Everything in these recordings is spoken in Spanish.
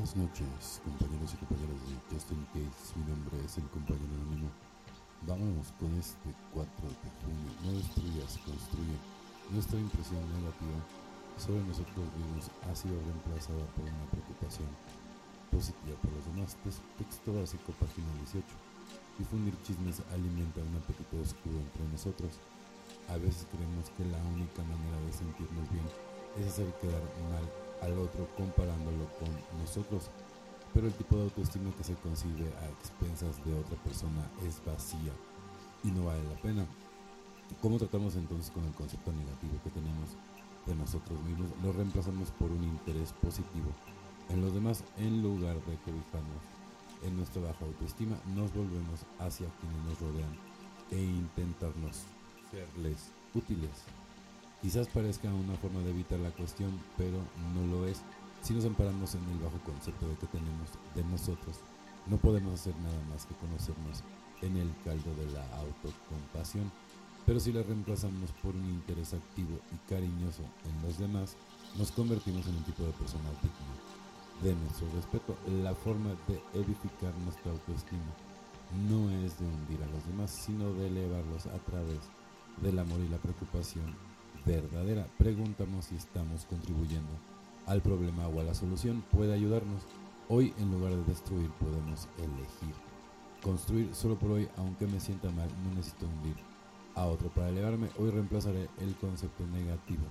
Buenas noches, compañeros y compañeras de Justin Case. Mi nombre es el compañero anónimo. Vámonos con este 4 de junio. No destruyas, construye. Nuestra impresión negativa sobre nosotros mismos ha sido reemplazada por una preocupación positiva por los demás. Texto básico, página 18. Difundir chismes alimenta un apetito oscuro entre nosotros. A veces creemos que la única manera de sentirnos bien es hacer quedar mal al otro comparándolo con nosotros, pero el tipo de autoestima que se concibe a expensas de otra persona es vacía y no vale la pena. ¿Cómo tratamos entonces con el concepto negativo que tenemos de nosotros mismos? Lo reemplazamos por un interés positivo en los demás en lugar de que en nuestra baja autoestima, nos volvemos hacia quienes nos rodean e intentarnos serles útiles. Quizás parezca una forma de evitar la cuestión, pero no lo es. Si nos amparamos en el bajo concepto de que tenemos de nosotros, no podemos hacer nada más que conocernos en el caldo de la autocompasión. Pero si la reemplazamos por un interés activo y cariñoso en los demás, nos convertimos en un tipo de persona digna de nuestro respeto. La forma de edificar nuestra autoestima no es de hundir a los demás, sino de elevarlos a través del amor y la preocupación verdadera. Preguntamos si estamos contribuyendo al problema o a la solución. Puede ayudarnos. Hoy, en lugar de destruir, podemos elegir. Construir solo por hoy, aunque me sienta mal, no necesito hundir a otro para elevarme. Hoy reemplazaré el concepto negativo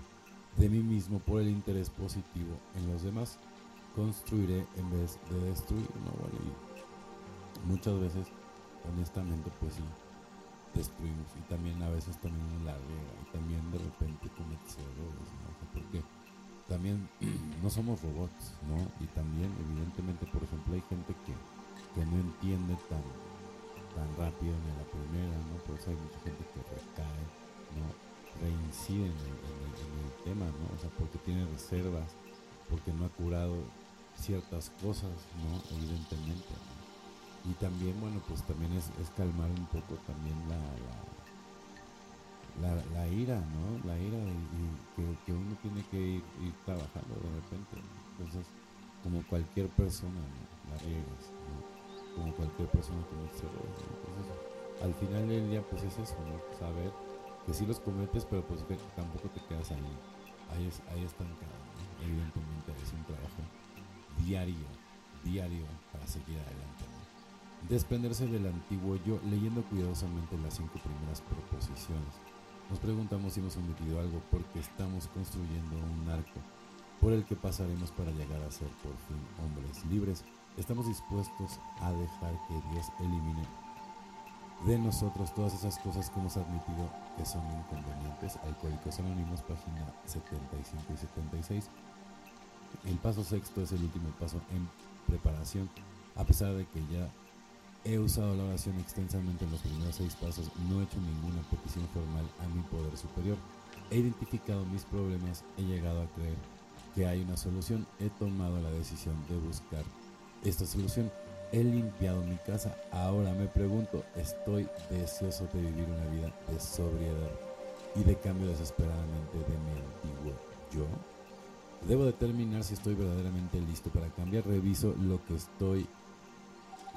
de mí mismo por el interés positivo en los demás. Construiré en vez de destruir. No, muchas veces, honestamente, pues sí destruimos y también a veces también la riega y también de repente cometes errores, ¿no? porque también no somos robots, ¿no? Y también evidentemente, por ejemplo, hay gente que, que no entiende tan, tan rápido en la primera, ¿no? Por eso hay mucha gente que recae, ¿no? Reincide en el, tema, ¿no? O sea, porque tiene reservas, porque no ha curado ciertas cosas, ¿no? Evidentemente. Y también bueno pues también es, calmar un poco también la la, ira no la ira y, que, uno tiene que ir, trabajando de repente entonces como cualquier persona la riegas como cualquier persona tiene errores entonces al final del día pues es eso no saber que sí los cometes pero pues que tampoco te quedas ahí ahí, es, ahí estancado evidentemente es un trabajo diario diario para seguir adelante desprenderse del antiguo yo leyendo cuidadosamente las cinco primeras proposiciones. Nos preguntamos si hemos omitido algo porque estamos construyendo un arco por el que pasaremos para llegar a ser por fin hombres libres. Estamos dispuestos a dejar que Dios elimine de nosotros todas esas cosas que hemos admitido que son inconvenientes. Alcohólicos Anónimos, página 75 y 76. El paso sexto es el último paso en preparación, a pesar de que ya He usado la oración extensamente en los primeros seis pasos, no he hecho ninguna petición formal a mi poder superior. He identificado mis problemas, he llegado a creer que hay una solución, he tomado la decisión de buscar esta solución. He limpiado mi casa, ahora me pregunto, estoy deseoso de vivir una vida de sobriedad y de cambio desesperadamente de mi antiguo yo. Debo determinar si estoy verdaderamente listo para cambiar. Reviso lo que estoy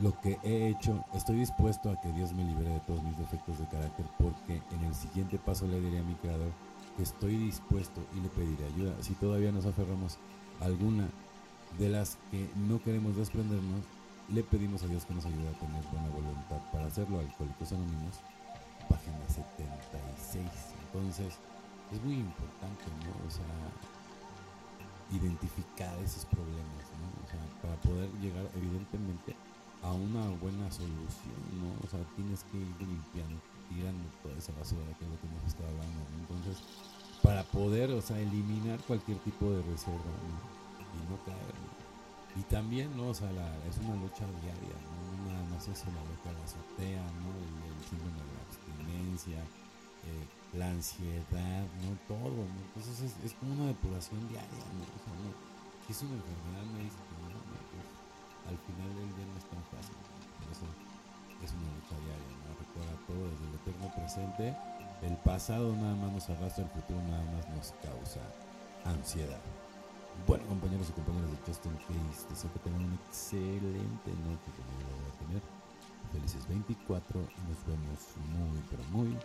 lo que he hecho, estoy dispuesto a que Dios me libere de todos mis defectos de carácter, porque en el siguiente paso le diré a mi Creador que estoy dispuesto y le pediré ayuda. Si todavía nos aferramos a alguna de las que no queremos desprendernos, le pedimos a Dios que nos ayude a tener buena voluntad para hacerlo. Alcohólicos Anónimos, página 76. Entonces, es muy importante, ¿no? O sea, identificar esos problemas, ¿no? O sea, para poder llegar, evidentemente, a una buena solución, ¿no? O sea, tienes que ir limpiando, tirando toda esa basura que es lo que hemos estado hablando, Entonces, para poder, o sea, eliminar cualquier tipo de reserva, Y no caer, Y también, ¿no? O sea, es una lucha diaria, ¿no? No nada más eso, la loca la azotea, ¿no? El, síndrome de la abstinencia, eh, la ansiedad, ¿no? Todo, ¿no? Entonces es, como una depuración diaria, ¿no? O sea, ¿no? es una enfermedad médica, al final del día no es tan fácil. Por eso es una lucha diaria, ¿no? Recuerda todo desde el eterno presente. El pasado nada más nos arrastra, el futuro nada más nos causa ansiedad. Bueno, compañeros y compañeras de Justin Case, deseo que tengan una excelente noche como yo voy a tener. Felices 24 y nos vemos muy, pero muy